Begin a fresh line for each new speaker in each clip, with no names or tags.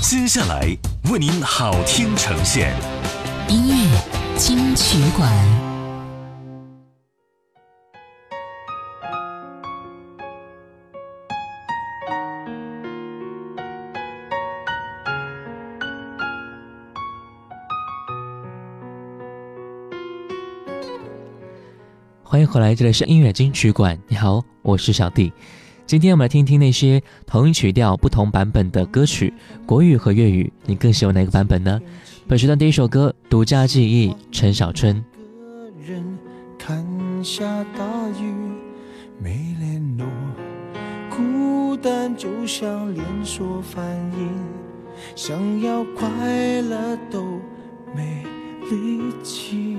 接下来为您好听呈现
音乐金曲馆。
欢迎回来，这里是音乐金曲馆。你好，我是小弟。今天我们来听听那些同一曲调不同版本的歌曲，国语和粤语，你更喜欢哪个版本呢？本时段第一首歌《独家记忆》，陈小春。
个人看下大雨没联络，孤单就像连锁反应，想要快乐都没力气。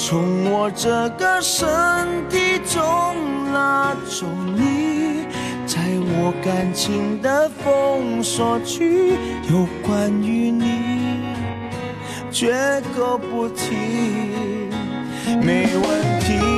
从我这个身体中拉走你，在我感情的封锁区，有关于你，绝口不提，没问题。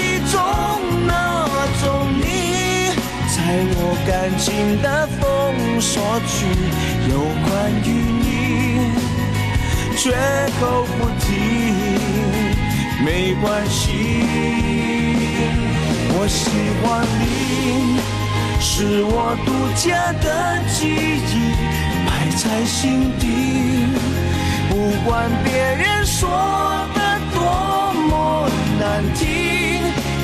中那种你。在我感情的封锁区，有关于你，绝口不提，没关系。我喜欢你，是我独家的记忆，摆在心底。不管别人说的多么难听，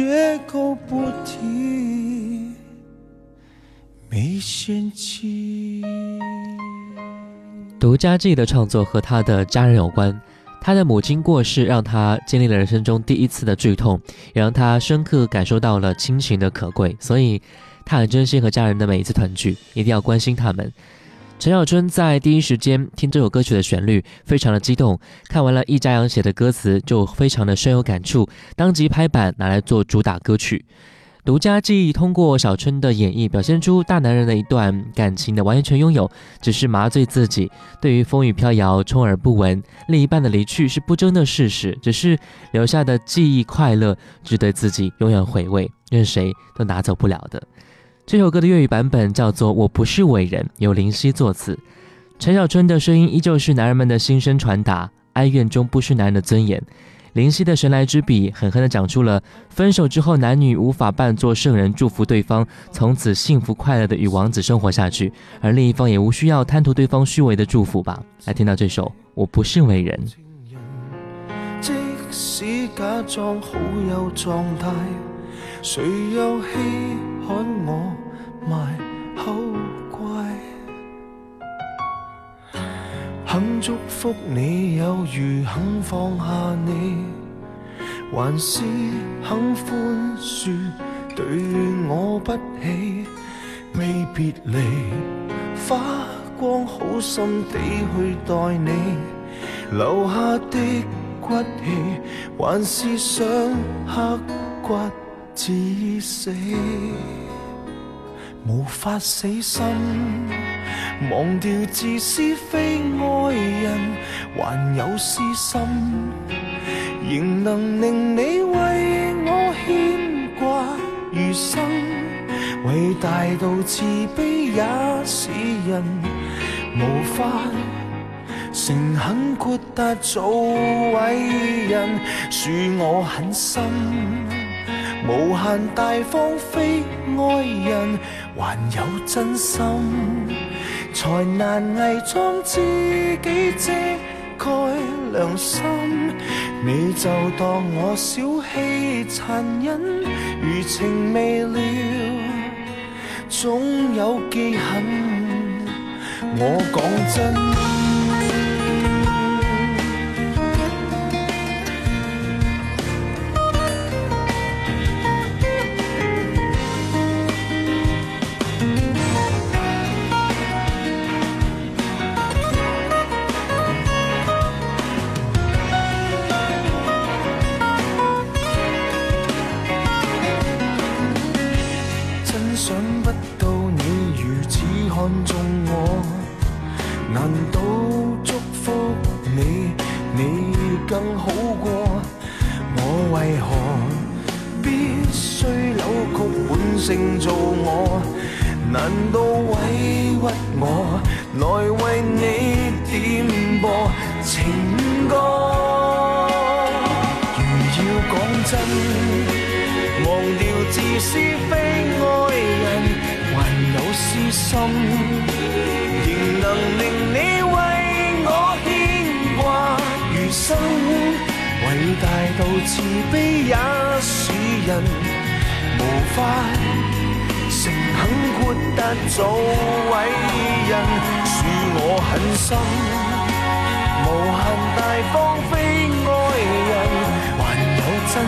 绝口不提，没嫌弃。
独家记的创作和他的家人有关，他的母亲过世，让他经历了人生中第一次的剧痛，也让他深刻感受到了亲情的可贵，所以他很珍惜和家人的每一次团聚，一定要关心他们。陈小春在第一时间听这首歌曲的旋律，非常的激动。看完了易家扬写的歌词，就非常的深有感触，当即拍板拿来做主打歌曲。独家记忆通过小春的演绎，表现出大男人的一段感情的完全拥有，只是麻醉自己。对于风雨飘摇、充耳不闻，另一半的离去是不争的事实，只是留下的记忆快乐，值得自己永远回味，任谁都拿走不了的。这首歌的粤语版本叫做《我不是伟人》，由林夕作词。陈小春的声音依旧是男人们的心声传达，哀怨中不失男人的尊严。林夕的神来之笔，狠狠地讲出了分手之后男女无法扮作圣人，祝福对方从此幸福快乐的与王子生活下去，而另一方也无需要贪图对方虚伪的祝福吧。来听到这首《我不是伟人》。
即使假装好有状态。谁又稀罕我卖口乖？肯祝福你有如肯放下你，还是肯宽恕对我不起？未别离，花光好心地去待你，留下的骨气，还是想刻骨。至死，无法死心，忘掉自私非爱人，还有私心，仍能令你为我牵挂余生。伟大到慈悲也使人无法诚恳豁达做伟人，恕我狠心。无限大方非爱人，还有真心，才难伪装自己遮盖良心。你就当我小气残忍，余情未了，总有记恨。我讲真。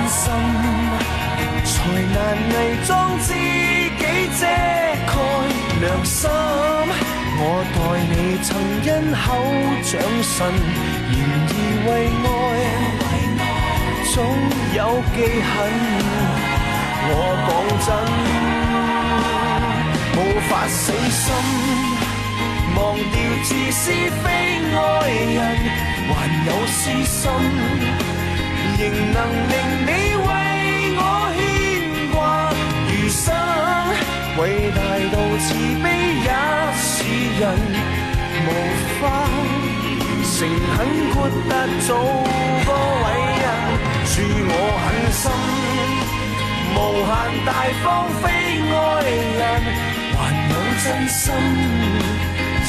心，才难伪装自己遮盖良心。我待你曾因口长神，然而为爱。总有记恨，我讲真，无法死心，忘掉自私非爱人，还有私心，仍能令你为我牵挂余生。伟大到慈悲也使人无法诚恳豁达做个伟人。恕我狠心，无限大方非爱人，还有真心，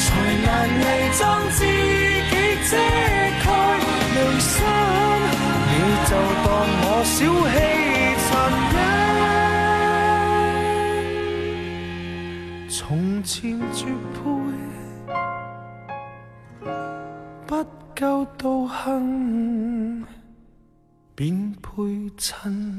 才难伪装自己遮盖良心。就当我小气残忍，从前绝配，不够道行。便配衬。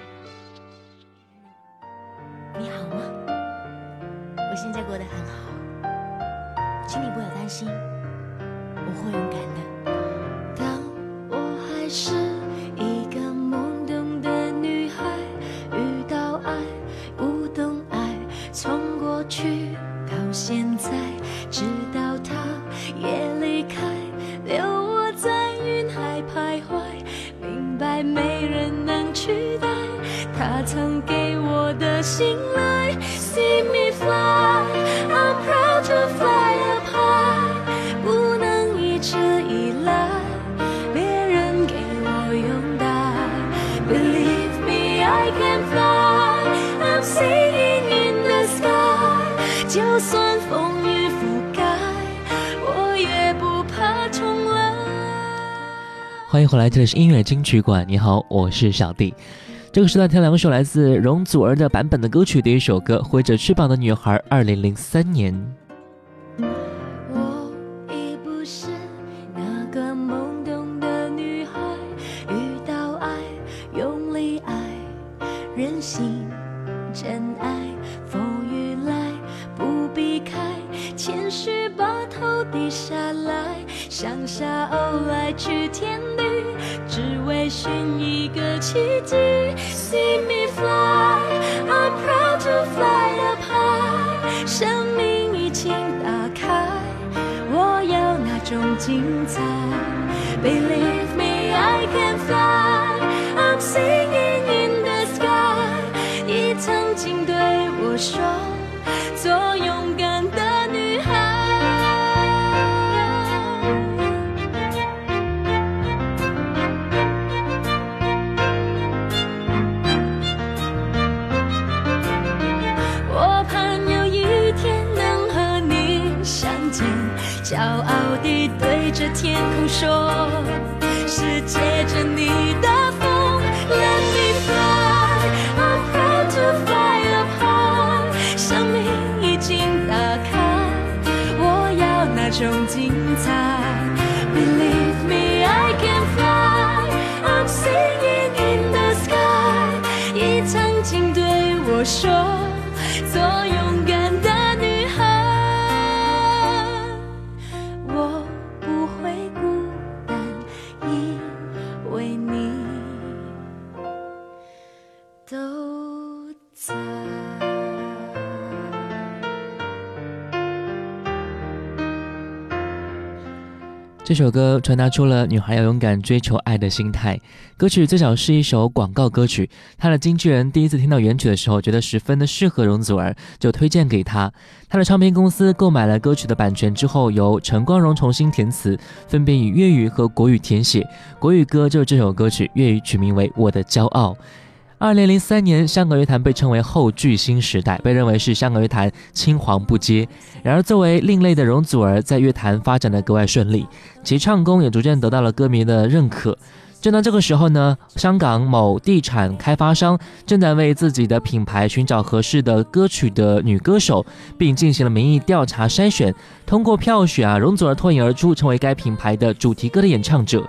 欢迎回来，这里是音乐金曲馆。你好，我是小弟。这个时段听两首来自容祖儿的版本的歌曲，第一首歌《挥着翅膀的女孩》，二零零三年。
说，是借着你的风，Let me fly, I'm proud to fly up high。生命已经打开，我要那种精彩。Believe me, I can fly, I'm singing in the sky。你曾经对我说，
这首歌传达出了女孩要勇敢追求爱的心态。歌曲最早是一首广告歌曲，她的经纪人第一次听到原曲的时候，觉得十分的适合容祖儿，就推荐给她。她的唱片公司购买了歌曲的版权之后，由陈光荣重新填词，分别以粤语和国语填写。国语歌就是这首歌曲，粤语取名为《我的骄傲》。二零零三年，香港乐坛被称为后巨星时代，被认为是香港乐坛青黄不接。然而，作为另类的容祖儿，在乐坛发展的格外顺利，其唱功也逐渐得到了歌迷的认可。正当这个时候呢，香港某地产开发商正在为自己的品牌寻找合适的歌曲的女歌手，并进行了民意调查筛选。通过票选啊，容祖儿脱颖而出，成为该品牌的主题歌的演唱者。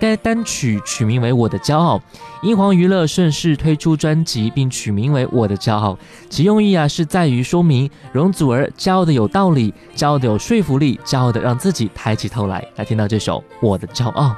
该单曲取名为《我的骄傲》，英皇娱乐顺势推出专辑，并取名为《我的骄傲》。其用意啊，是在于说明容祖儿骄傲的有道理，骄傲的有说服力，骄傲的让自己抬起头来。来听到这首《我的骄傲》。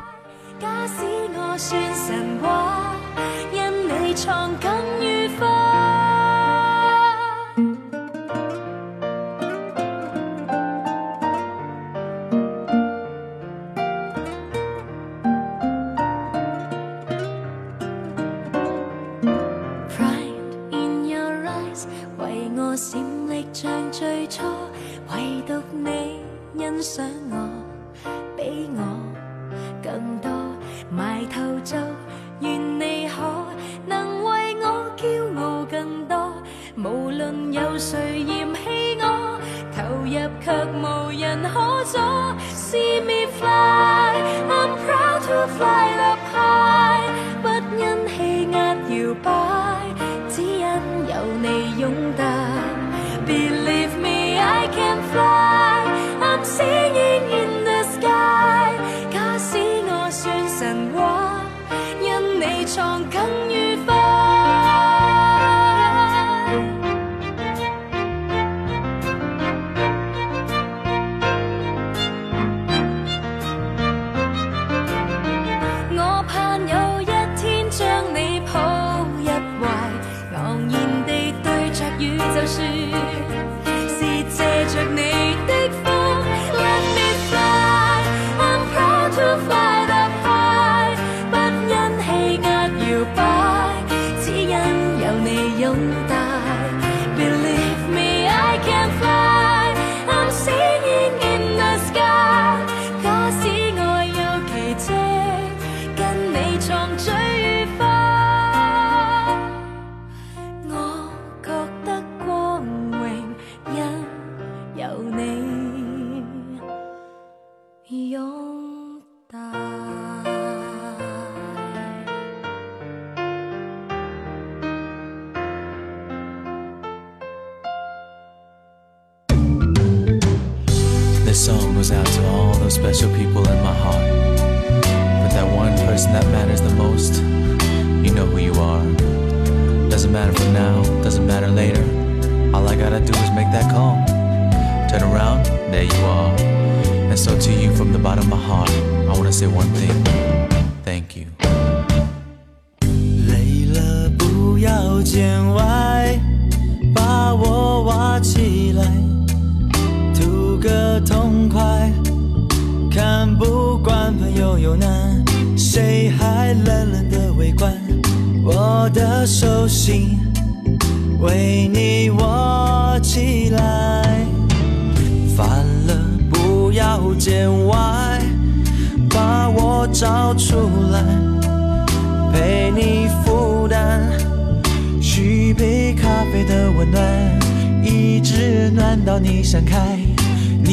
有
难，谁还冷冷的围观，我的手心为你握起来，烦了不要见外，把我找出来，陪你负担，续杯咖啡的温暖，一直暖到你想开。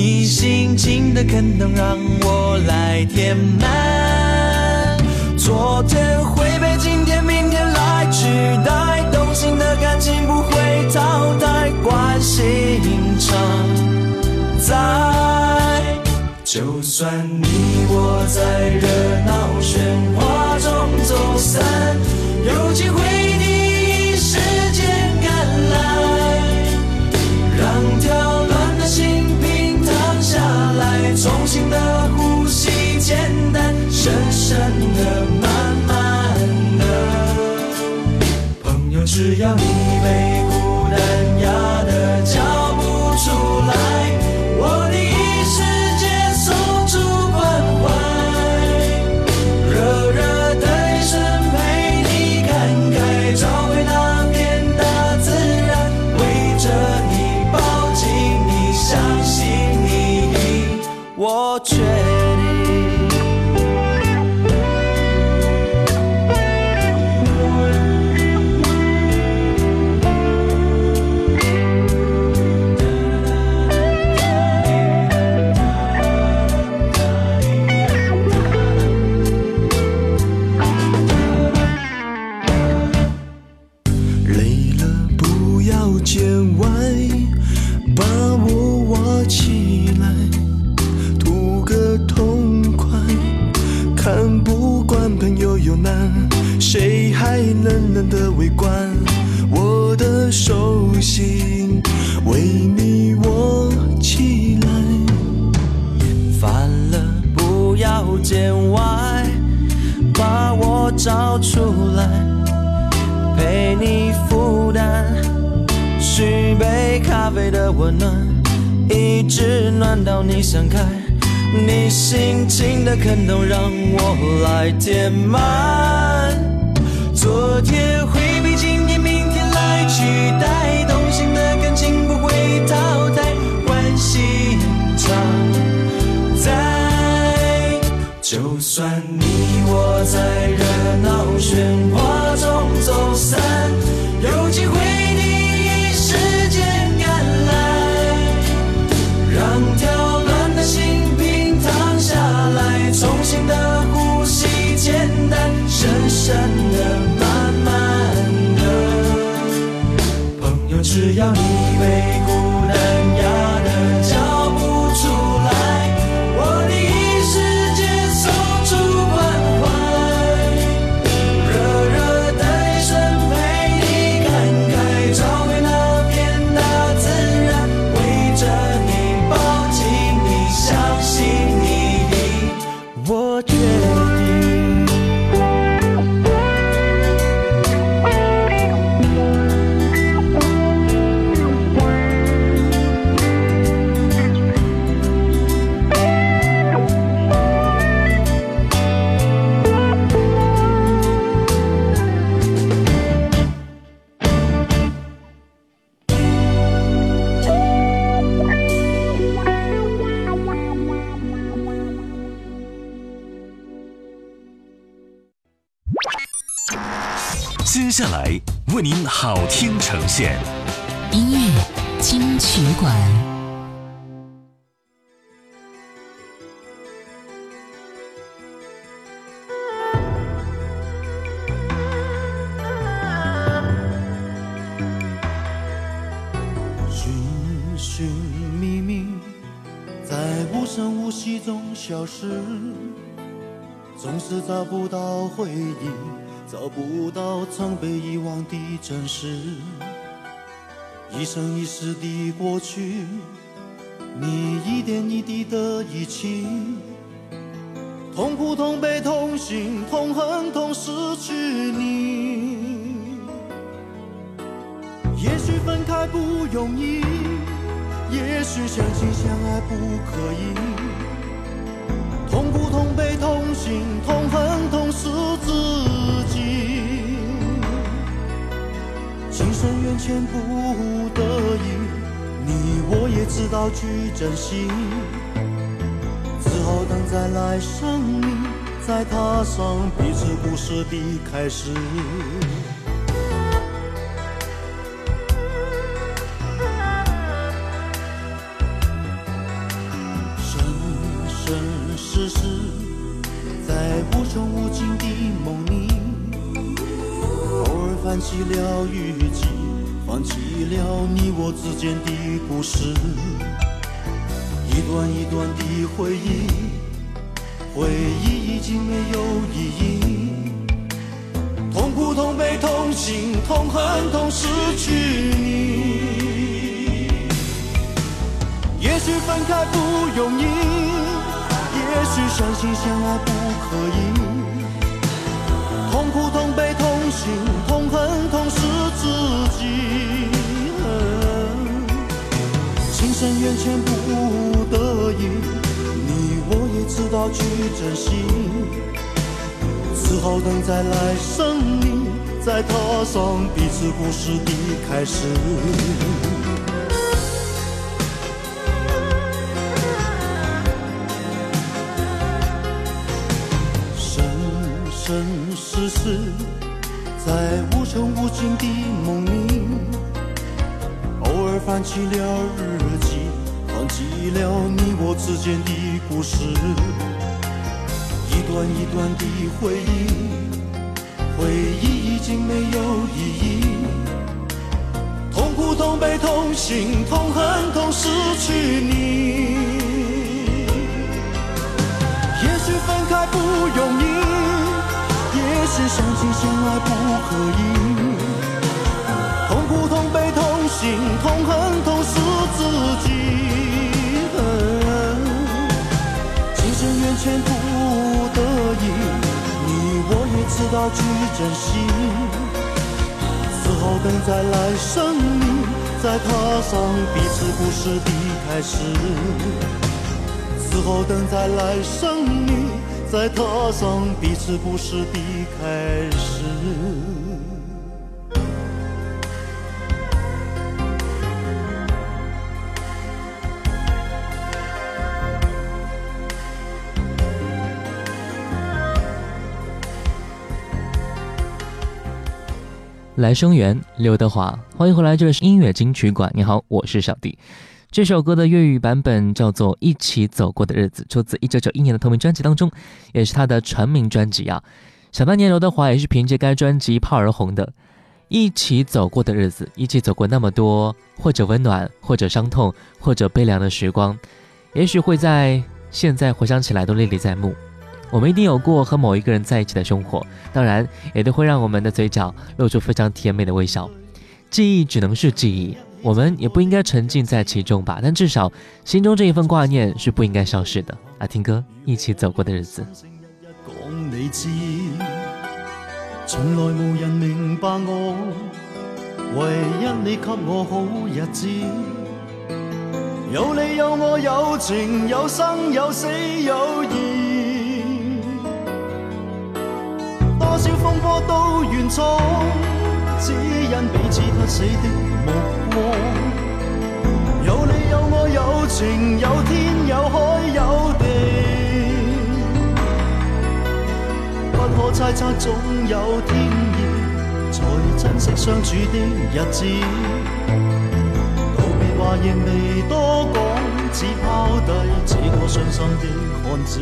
你心情的坑能让我来填满。昨天会被今天、明天来取代，动心的感情不会淘汰，关心常在。就算你我在热闹喧哗中走散，有机会。只要你被孤单压得叫不出来，我第一时间送出关怀，热热的眼神陪你感慨，找回那片大自然，围着你抱紧你，相信你，我
却。声无息中消失，总是找不到回忆，找不到曾被遗忘的真实。一生一世的过去，你一点一滴的遗弃，痛苦、痛悲、痛心、痛恨、痛失去你。也许分开不容易，也许相亲相爱不可以。心、痛恨、痛是自己。情深缘浅不得已，你我也知道去珍惜。只好等在来生里，再踏上彼此故事的开始。了雨季，放弃了你我之间的故事，一段一段的回忆，回忆已经没有意义，痛苦、痛悲、痛心、痛恨、痛失去你。也许分开不容易，也许相亲相爱不可以。痛苦、痛悲、痛心、痛恨、痛失自己。情深缘浅不得已，你我也知道去珍惜。只好等再来生里，再踏上彼此故事的开始。生生世世，在无穷无尽的梦里，偶尔翻起了日记，放弃了你我之间的故事，一段一段的回忆，回忆已经没有意义。痛苦、痛悲、痛心、痛恨、痛失去你。也许相亲相爱不可以。痛苦、痛悲、痛心、痛恨、痛失自己。情深缘浅不得已，你我也知道去珍惜。只好等再来生里，再踏上彼此故事的开始。只好等再来生里，在踏上彼此故事的开始。
来生缘，刘德华，欢迎回来，这里是音乐金曲馆。你好，我是小弟。这首歌的粤语版本叫做《一起走过的日子》，出自一九九一年的同名专辑当中，也是他的成名专辑啊。想当年，刘德华也是凭借该专辑一炮而红的。一起走过的日子，一起走过那么多，或者温暖，或者伤痛，或者悲凉的时光，也许会在现在回想起来都历历在目。我们一定有过和某一个人在一起的生活，当然也都会让我们的嘴角露出非常甜美的微笑。记忆只能是记忆，我们也不应该沉浸在其中吧。但至少心中这一份挂念是不应该消失的。来听歌，一起走过的日子。
講你知，從來無人明白我，唯一你給我好日子。有你有我有情有生有死有義，多少風波都願闖，只因彼此不死的目有你有我有情有天有海有地。不可猜測，總有天意，才珍惜相处的日子。道别话亦未多讲，只抛低这个伤心的汉子。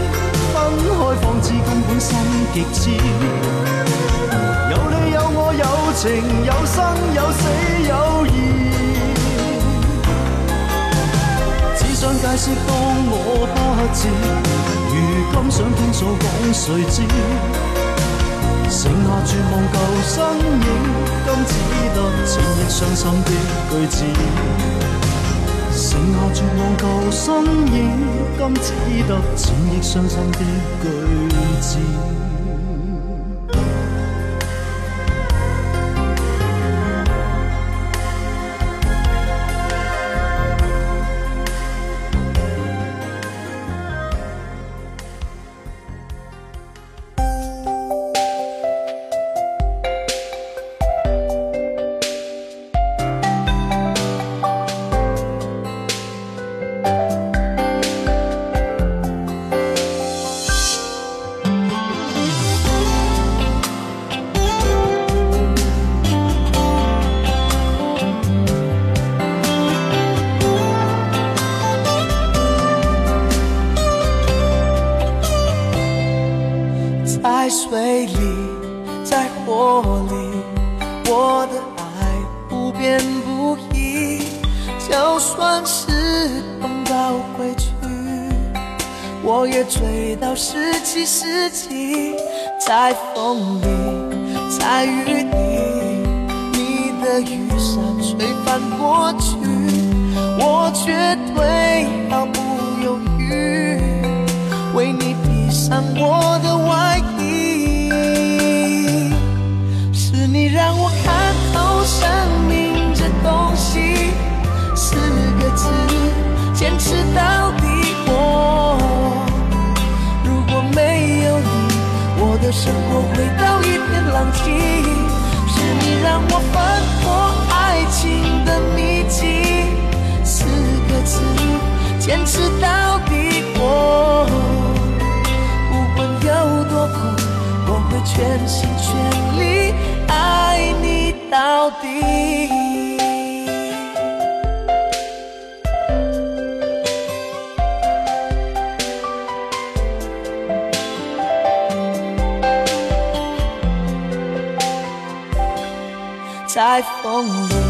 分開方知根本心极痴。有你有我有情有生有死有义。只想解释当我不智，如今想倾诉，讲谁知？剩下绝望旧身影，今只得千億傷心的句子。剩下绝望旧身影，今只得千亿伤心的句
坚持到底。我。不管有多苦，我会全心全力爱你到底。在风里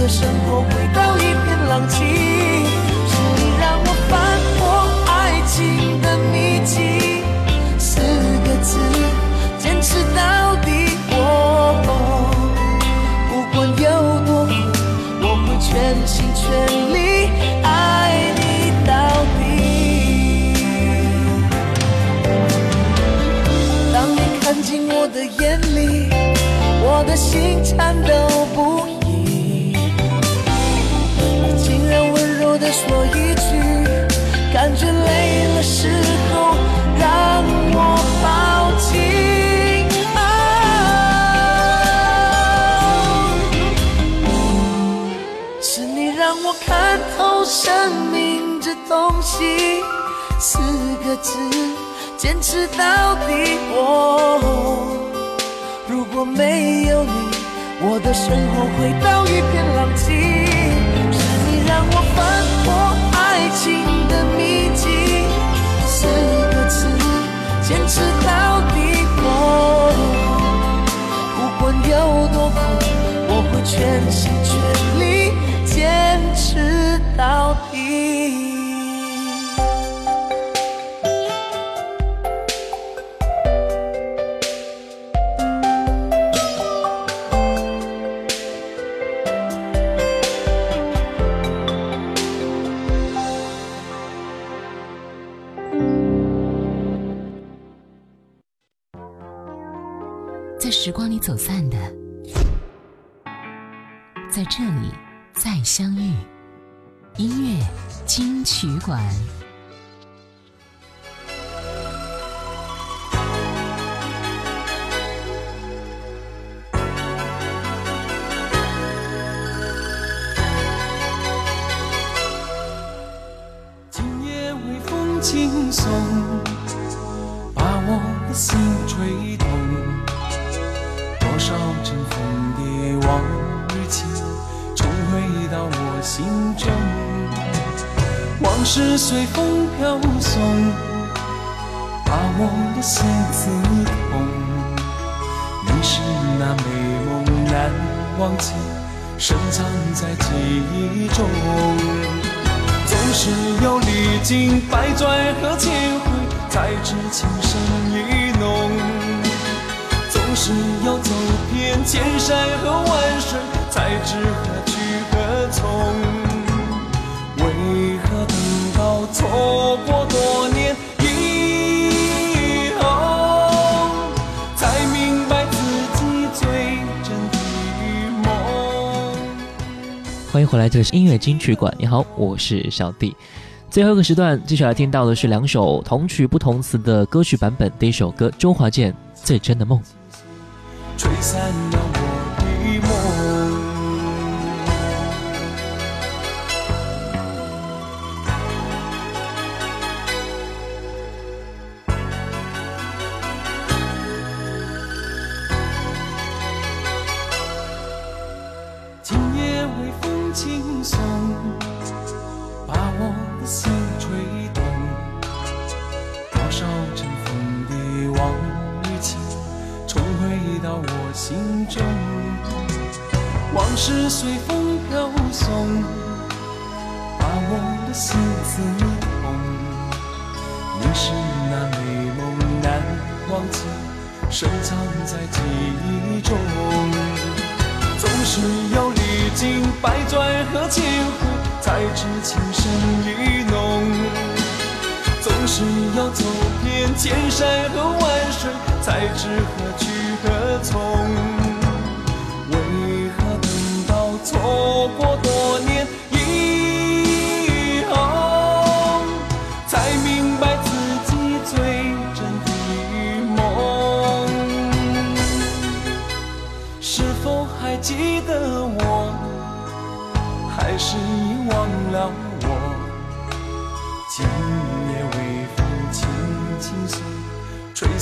的生活回到一片狼藉，是你让我翻破爱情的秘籍。四个字，坚持到底。我不管有多苦，我会全心全力爱你到底。当你看进我的眼里，我的心颤抖不已。个字，坚持到底。我如果没有你，我的生活会到一片狼藉。是你让我翻破爱情的秘籍，四个字，坚持到底。我不管有多苦，我会全心全力坚持到底。
走散的，在这里再相遇。音乐金曲馆。
随风飘送，把我的心刺痛。你是那美梦难忘记，深藏在记忆中。总是要历经百转和千回，才知情深意浓。总是要走遍千山和万水，才知何去何从。错过多年以后，才明白自己最真的梦？
欢迎回来，这里是音乐金曲馆。你好，我是小弟。最后一个时段，继续来听到的是两首同曲不同词的歌曲版本。第一首歌，周华健《最真的梦》。
吹散了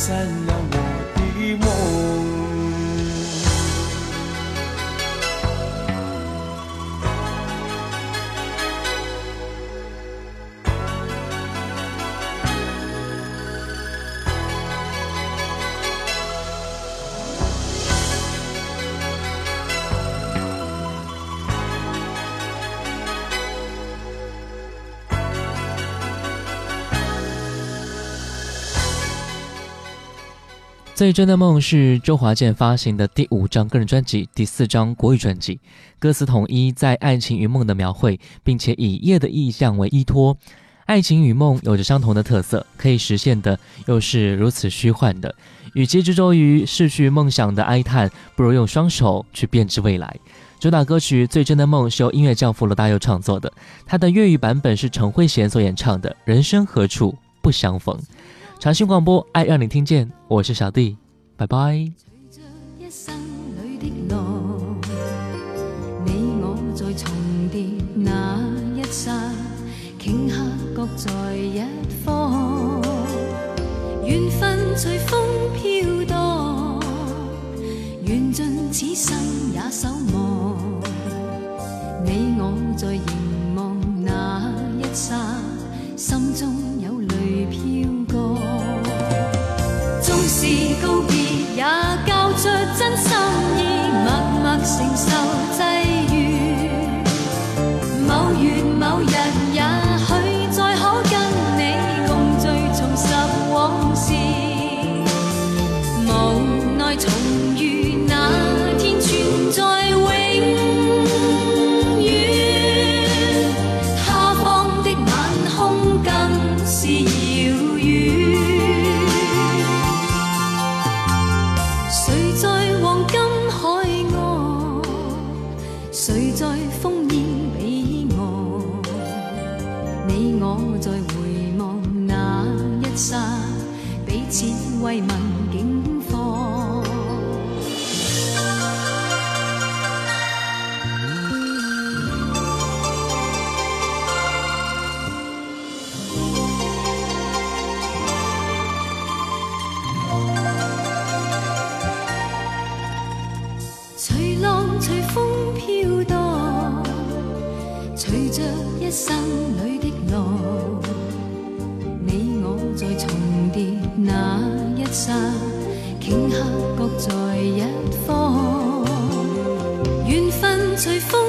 散了我的梦。
最真的梦是周华健发行的第五张个人专辑，第四张国语专辑，歌词统一在爱情与梦的描绘，并且以夜的意象为依托。爱情与梦有着相同的特色，可以实现的又是如此虚幻的。与其执着于逝去梦想的哀叹，不如用双手去编织未来。主打歌曲《最真的梦》是由音乐教父罗大佑创作的，他的粤语版本是陈慧娴所演唱的《人生何处不相逢》。长信广播，爱让你听见，我是小弟，拜拜。
一生里的路，你我在重叠那一刹，顷刻各在一方，缘分随风飘荡，缘尽此生也守望。你我在凝望那一刹，心中是随风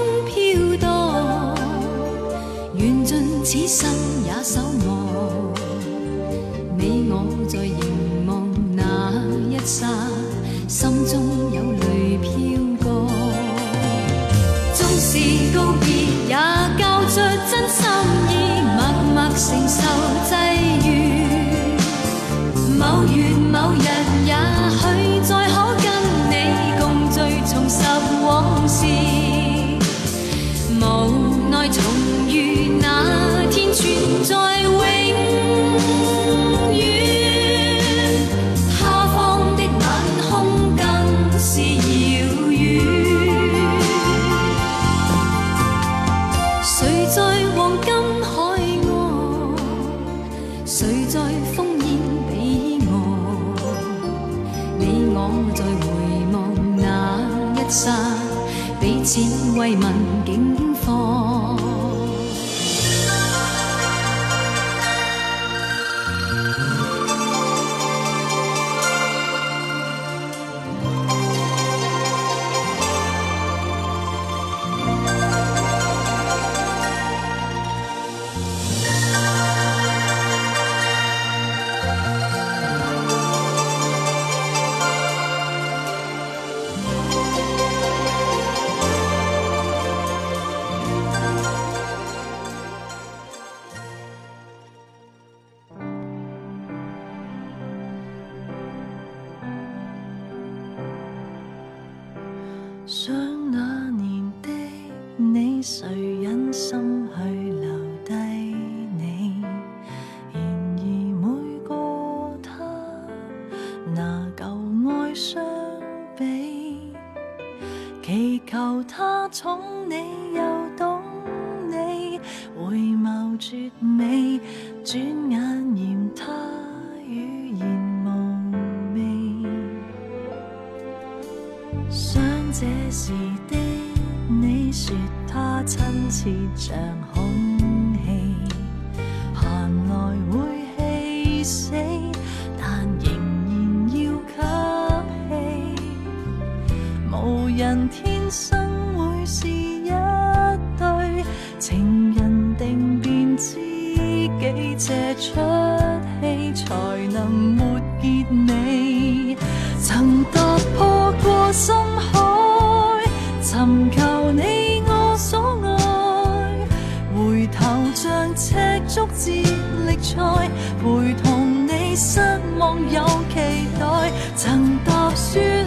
接力赛陪同你失望有期待曾踏雪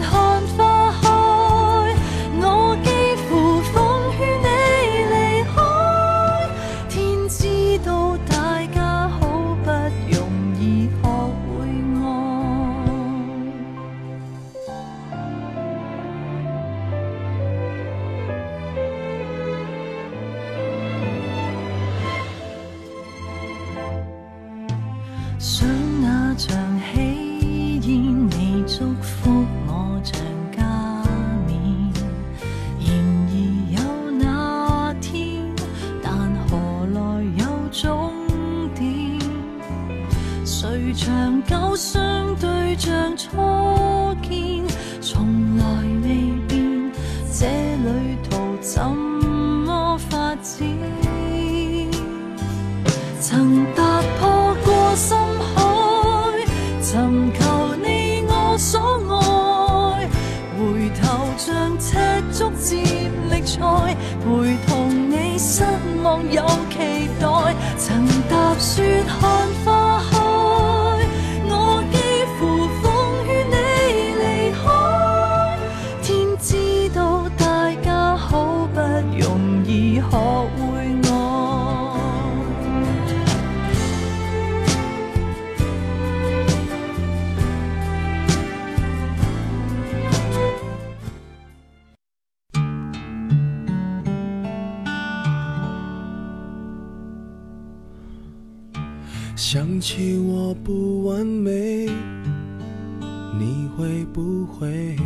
会不会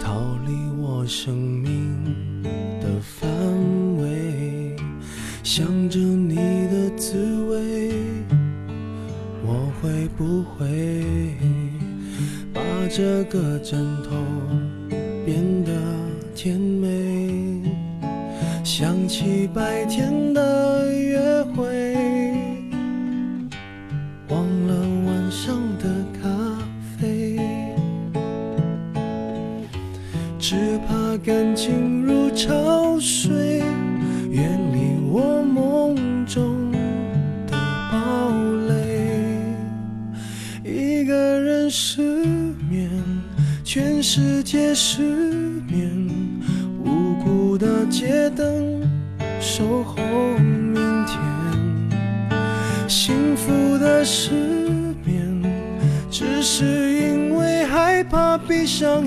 逃离我生命的范围，想着你的滋味，我会不会把这个枕头。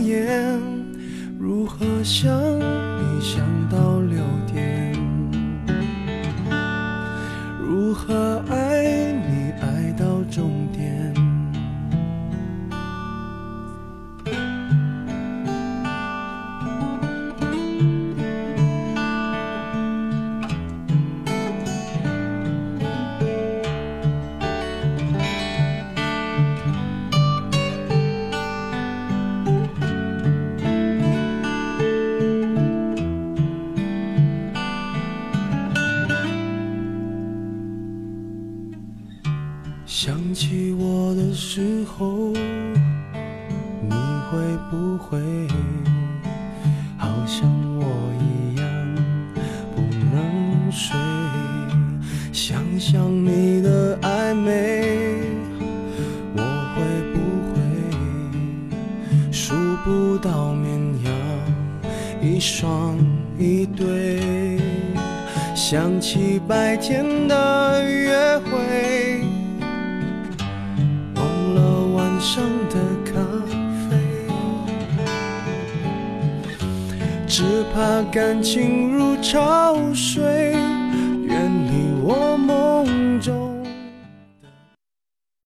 念如何想你想到